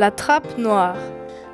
La trappe noire.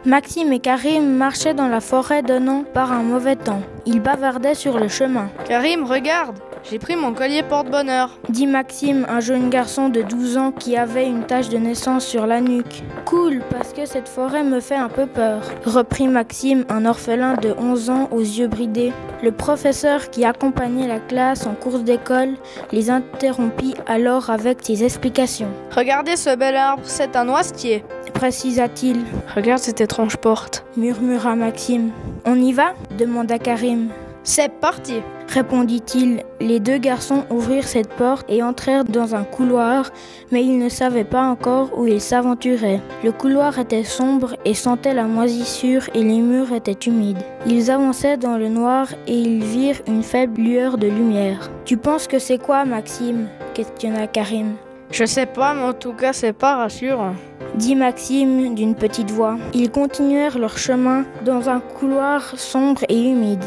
Maxime et Karim marchaient dans la forêt donnant par un mauvais temps. Ils bavardaient sur le chemin. Karim, regarde J'ai pris mon collier porte-bonheur. Dit Maxime, un jeune garçon de 12 ans qui avait une tache de naissance sur la nuque. Cool, parce que cette forêt me fait un peu peur. Reprit Maxime, un orphelin de 11 ans aux yeux bridés. Le professeur qui accompagnait la classe en course d'école les interrompit alors avec ses explications. Regardez ce bel arbre, c'est un noisetier. Précisa-t-il. Regarde cette étrange porte. Murmura Maxime. On y va? demanda Karim. C'est parti répondit-il. Les deux garçons ouvrirent cette porte et entrèrent dans un couloir, mais ils ne savaient pas encore où ils s'aventuraient. Le couloir était sombre et sentait la moisissure et les murs étaient humides. Ils avançaient dans le noir et ils virent une faible lueur de lumière. Tu penses que c'est quoi, Maxime questionna Karim. Je sais pas, mais en tout cas, c'est pas rassurant dit Maxime d'une petite voix. Ils continuèrent leur chemin dans un couloir sombre et humide.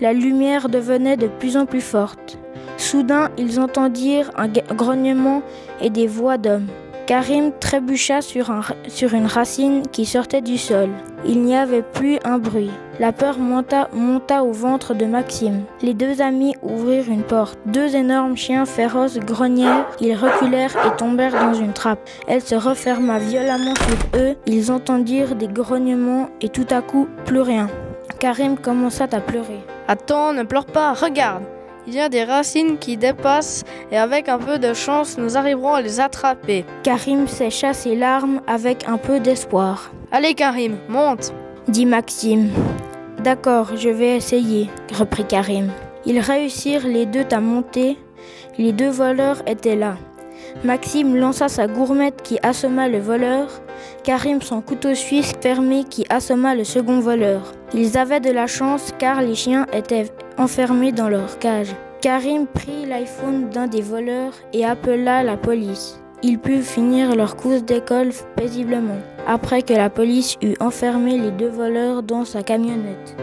La lumière devenait de plus en plus forte. Soudain, ils entendirent un grognement et des voix d'hommes. Karim trébucha sur, sur, une racine qui sortait du sol. Il n'y avait plus un bruit. La peur monta, monta au ventre de Maxime. Les deux amis ouvrirent une porte. Deux énormes chiens féroces grognèrent. Ils reculèrent et tombèrent dans une trappe. Elle se referma violemment sur eux. Ils entendirent des grognements et tout à coup, plus rien. Karim commença à pleurer. Attends, ne pleure pas, regarde. Il y a des racines qui dépassent et avec un peu de chance, nous arriverons à les attraper. Karim sécha ses larmes avec un peu d'espoir. Allez Karim, monte, dit Maxime. D'accord, je vais essayer, reprit Karim. Ils réussirent les deux à monter. Les deux voleurs étaient là. Maxime lança sa gourmette qui assomma le voleur, Karim son couteau suisse fermé qui assomma le second voleur. Ils avaient de la chance car les chiens étaient enfermés dans leur cage. Karim prit l'iPhone d'un des voleurs et appela la police. Ils purent finir leur course d'école paisiblement, après que la police eut enfermé les deux voleurs dans sa camionnette.